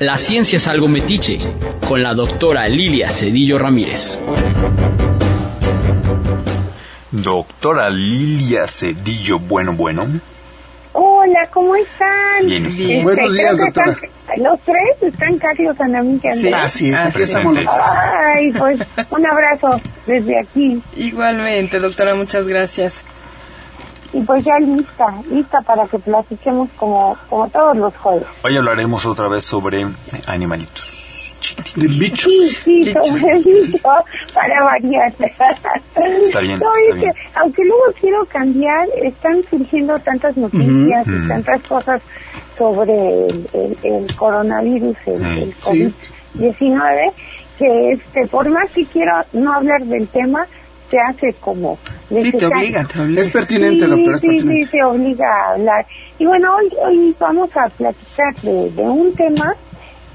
La ciencia es algo metiche, con la doctora Lilia Cedillo Ramírez. Doctora Lilia Cedillo, bueno, bueno. Hola, ¿cómo están? Bien, usted. Este, Buenos días, doctora. están- los tres están casi los amigas. Sí, así es, aquí estamos los tres. Ay, pues un abrazo desde aquí. Igualmente, doctora, muchas gracias. Y pues ya lista, lista para que platiquemos como, como todos los jueves. Hoy hablaremos otra vez sobre animalitos. De bichos. Sí, sí, sobre eso, para variar. Está bien, No, está es bien. que, aunque luego quiero cambiar, están surgiendo tantas noticias Ujú. y tantas cosas sobre el, el- el coronavirus, el, Sí. el Sí. COVID-19, que este, por más que quiero no hablar del tema, se hace como Sí, te necesario. obliga, te obliga. Es pertinente, sí, doctora, es sí, pertinente. sí, se obliga a hablar. Y bueno, hoy, hoy vamos a platicar de, de un tema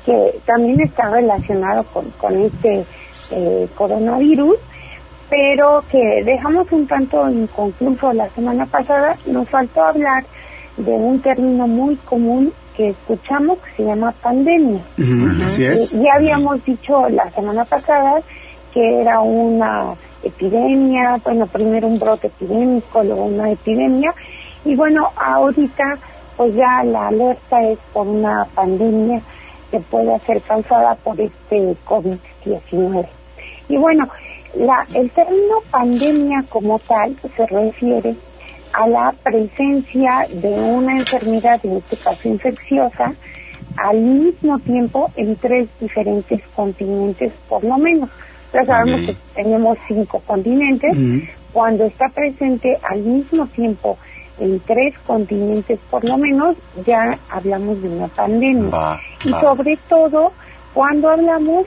que también está relacionado con, con este eh, coronavirus, pero que dejamos un tanto inconcluso la semana pasada. Nos faltó hablar de un término muy común que escuchamos que se llama pandemia. Así es. Ya habíamos dicho la semana pasada que era una epidemia, bueno, primero un brote epidémico, luego una epidemia, y bueno, ahorita pues ya la alerta es por una pandemia que puede ser causada por este COVID-19. Y bueno, la, el término pandemia como tal se refiere a la presencia de una enfermedad, en este caso infecciosa, al mismo tiempo en tres diferentes continentes por lo menos. Ya sabemos que tenemos cinco continentes. Cuando está presente al mismo tiempo en tres continentes por lo menos, ya hablamos de una pandemia. Y sobre todo cuando hablamos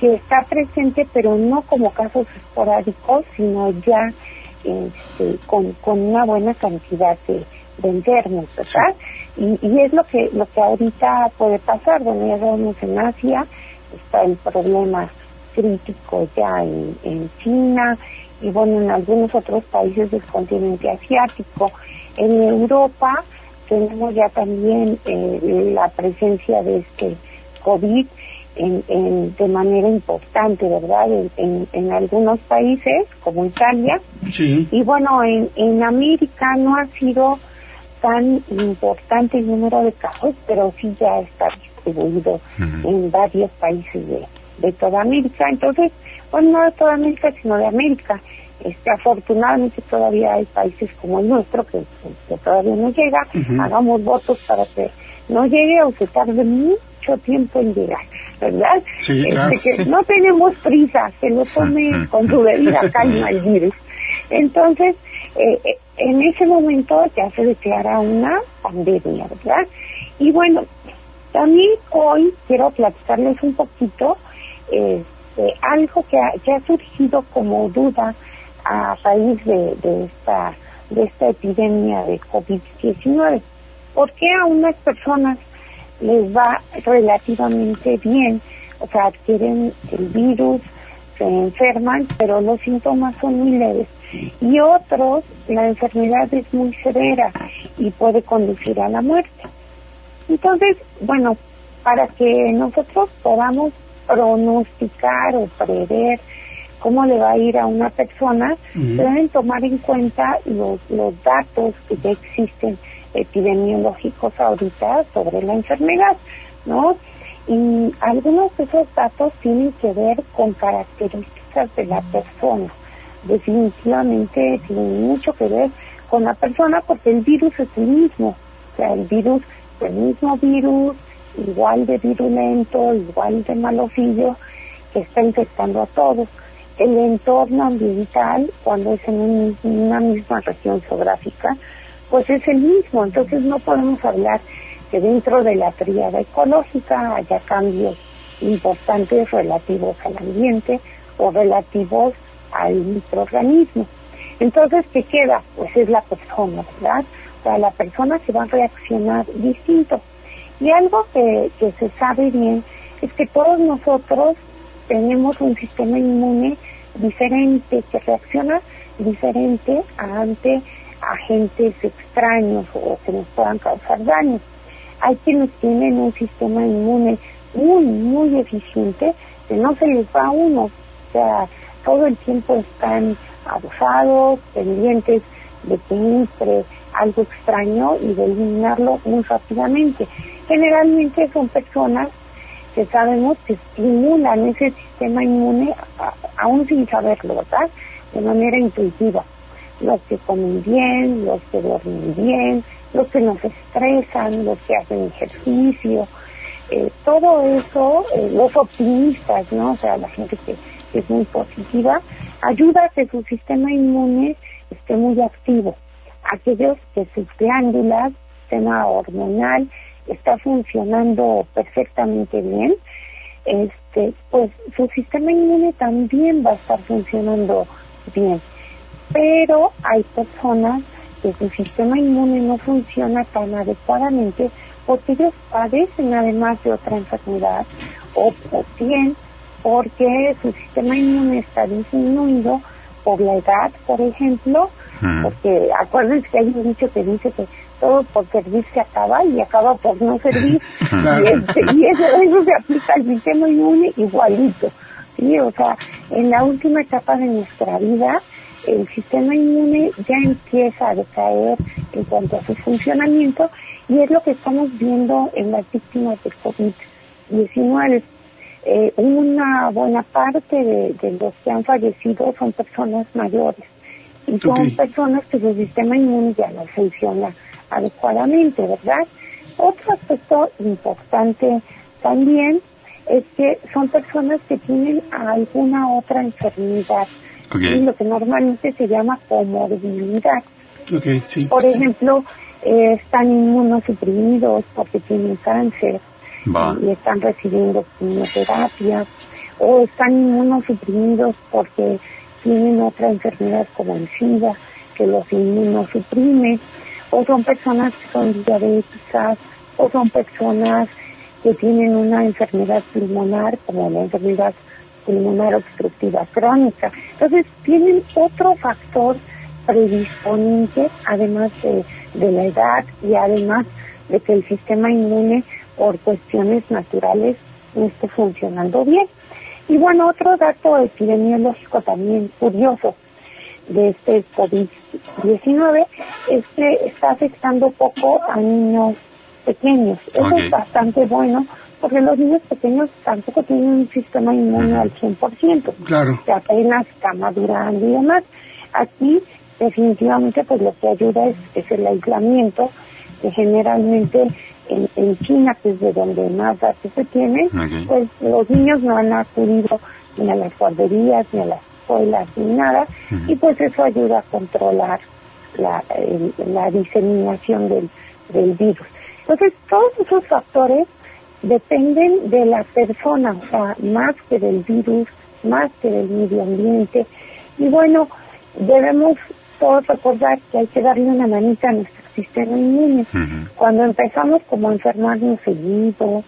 que está presente, pero no como casos esporádicos, sino ya este, con, con una buena cantidad de, de enfermos, ¿verdad? Y, y es lo que lo que ahorita puede pasar. Bueno, ya sabemos en Asia está el problema crítico ya en, en China y bueno, en algunos otros países del continente asiático. En Europa tenemos ya también eh, la presencia de este COVID en, en- de manera importante, ¿verdad? En, en- algunos países, como Italia, Sí. y bueno, en, en América no ha sido tan importante el número de casos, pero sí ya está distribuido en varios países de, de toda América. Entonces, bueno, no de toda América, sino de América. Este, afortunadamente todavía hay países como el nuestro que, que todavía no llega. Hagamos votos para que no llegue o se tarde mucho tiempo en llegar, ¿verdad? Sí, Este, claro, que sí. no tenemos prisa, que lo tome con su debida calma el virus. Entonces, eh, eh, en ese momento ya se declara una pandemia, ¿verdad? Y bueno, también hoy quiero platicarles un poquito este, algo que ha, que ha surgido como duda a raíz de, de esta de esta epidemia de COVID-19. ¿Por qué a unas personas les va relativamente bien? O sea, adquieren el virus, se enferman, pero los síntomas son muy leves. Y otros, la enfermedad es muy severa y puede conducir a la muerte. Entonces, bueno, para que nosotros podamos pronosticar o prever cómo le va a ir a una persona, deben tomar en cuenta los, los datos que ya existen epidemiológicos ahorita sobre la enfermedad, ¿no? Y algunos de esos datos tienen que ver con características de la persona. Definitivamente tienen mucho que ver con la persona porque el virus es el mismo. O sea, el virus, el mismo virus, igual de virulento, igual de malofillo, que está infectando a todos. El entorno ambiental, cuando es en un- una misma región geográfica, pues es el mismo. Entonces no podemos hablar que dentro de la tríada ecológica haya cambios importantes relativos al ambiente o relativos al microorganismo. Entonces, ¿qué queda? Pues es la persona, ¿verdad? O sea, la persona que va a reaccionar distinto. Y algo que, que se sabe bien es que todos nosotros tenemos un sistema inmune diferente, que reacciona diferente ante agentes extraños o que nos puedan causar daño. Hay quienes tienen un sistema inmune muy, muy eficiente, que no se les va a uno. O sea, todo el tiempo están abusados, pendientes de que algo extraño y de eliminarlo muy rápidamente. Generalmente son personas que sabemos que estimulan ese sistema inmune, aún sin saberlo, ¿verdad? De manera intuitiva. Los que comen bien, los que duermen bien, los que no se estresan, los que hacen ejercicio, eh, todo eso, eh, los optimistas, ¿no? O sea, la gente que, que es muy positiva, ayuda a que su sistema inmune esté muy activo. Aquellos que sus glándulas, sistema hormonal, está funcionando perfectamente bien, este, pues su sistema inmune también va a estar funcionando bien. Pero hay personas que su sistema inmune no funciona tan adecuadamente porque ellos padecen además de otra enfermedad o, o bien porque su sistema inmune está disminuido por la edad, por ejemplo, hmm. porque acuérdense que hay un dicho que dice que todo por servir se acaba y acaba por no servir. Este, y, eso, se aplica al sistema inmune igualito. ¿sí? O sea, en la última etapa de nuestra vida, el sistema inmune ya empieza a decaer en cuanto a su funcionamiento y es lo que estamos viendo en las víctimas de COVID-19. Eh, una buena parte de, los que han fallecido son personas mayores y son personas que su sistema inmune ya no funciona adecuadamente, ¿verdad? Otro aspecto importante también es que son personas que tienen alguna otra enfermedad, lo que normalmente se llama comorbilidad. Por ejemplo, eh, están inmunosuprimidos porque tienen cáncer y están recibiendo quimioterapia, o están inmunosuprimidos porque tienen otra enfermedad como el SIDA que los inmunosuprime o son personas que son diabéticas, o son personas que tienen una enfermedad pulmonar, como la enfermedad pulmonar obstructiva crónica. Entonces, tienen otro factor predisponente, además de, de la edad y además de que el sistema inmune, por cuestiones naturales, no esté funcionando bien. Y bueno, otro dato epidemiológico también curioso de este COVID-19 es que está afectando poco a niños pequeños. Eso es bastante bueno porque los niños pequeños tampoco tienen un sistema inmune al 100%. Claro. Que apenas está madurando y demás. Aquí definitivamente pues lo que ayuda es, el aislamiento que generalmente en, en, China, que es de donde más datos se tienen, pues los niños no han acudido ni a las guarderías ni a las escuelas ni nada, y pues eso ayuda a controlar la, la diseminación del, del virus. Entonces, todos esos factores dependen de la persona, o sea, más que del virus, más que del medio ambiente. Y bueno, debemos todos recordar que hay que darle una manita a nuestro sistema inmune. Cuando empezamos como a enfermarnos seguido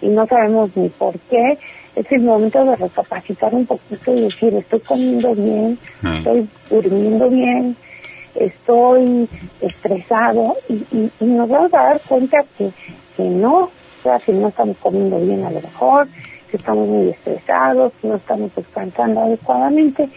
y no sabemos ni por qué, es el momento de recapacitar un poquito y decir, estoy comiendo bien, estoy durmiendo bien, estoy estresado y, y, nos vamos a dar cuenta que, que no, o sea, que no estamos comiendo bien a lo mejor, que estamos muy estresados, que no estamos descansando adecuadamente.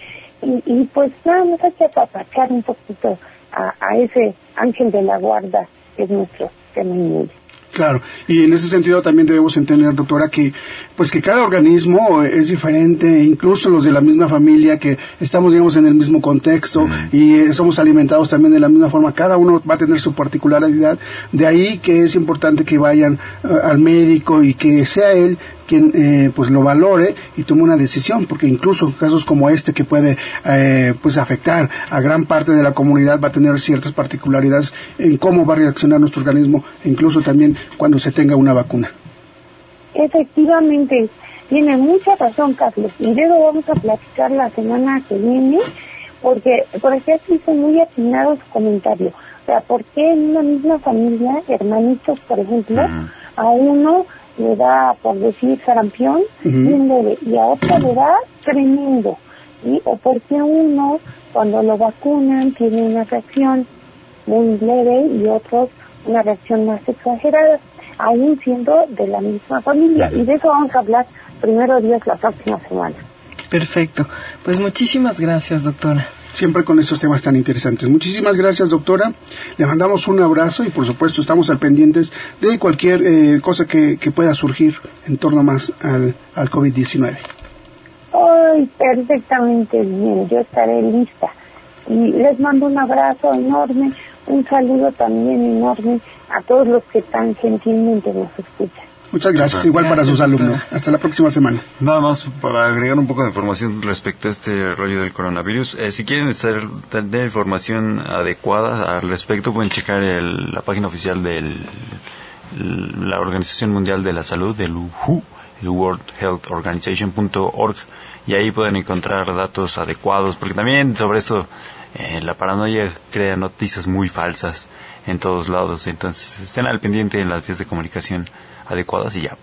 Y, y pues nada más hay que apapachar un poquito a, a ese ángel de la guarda que es nuestro sistema inmune. Claro, y en ese sentido también debemos entender, doctora, que pues que cada organismo es diferente, incluso los de la misma familia, que estamos, digamos, en el mismo contexto y somos alimentados también de la misma forma, cada uno va a tener su particularidad, de ahí que es importante que vayan eh, al médico y que sea él quien eh, pues lo valore y tome una decisión porque incluso casos como este que puede eh, pues afectar a gran parte de la comunidad va a tener ciertas particularidades en cómo va a reaccionar nuestro organismo incluso también cuando se tenga una vacuna. Efectivamente tiene mucha razón Carlos. Y de eso vamos a platicar la semana que viene porque por ejemplo hizo muy atinado su comentario o sea por qué en una misma familia hermanitos por ejemplo a uno le da, por decir, sarampión, y a otro le da tremendo. ¿sí? O porque uno, cuando lo vacunan, tiene una reacción muy leve y otros una reacción más exagerada. aún siendo de la misma familia. Y de eso vamos a hablar primero días la próxima semana. Perfecto. Pues muchísimas gracias, doctora. Siempre con estos temas tan interesantes. Muchísimas gracias, doctora. Le mandamos un abrazo y, por supuesto, estamos al pendientes de cualquier eh, cosa que, pueda surgir en torno más al, al COVID-19. Ay, perfectamente bien. Yo estaré lista. Y les mando un abrazo enorme, un saludo también enorme a todos los que tan gentilmente nos escuchan. Muchas gracias, igual para sus alumnos. Hasta la próxima semana. Nada más para agregar un poco de información respecto a este rollo del coronavirus. Eh, si quieren tener información adecuada al respecto, pueden checar el, la página oficial de la Organización Mundial de la Salud, del WHO, el World Health Organization.org, y ahí pueden encontrar datos adecuados, porque también sobre eso eh, la paranoia crea noticias muy falsas en todos lados. Entonces, estén al pendiente en las vías de comunicación adecuadas y ya.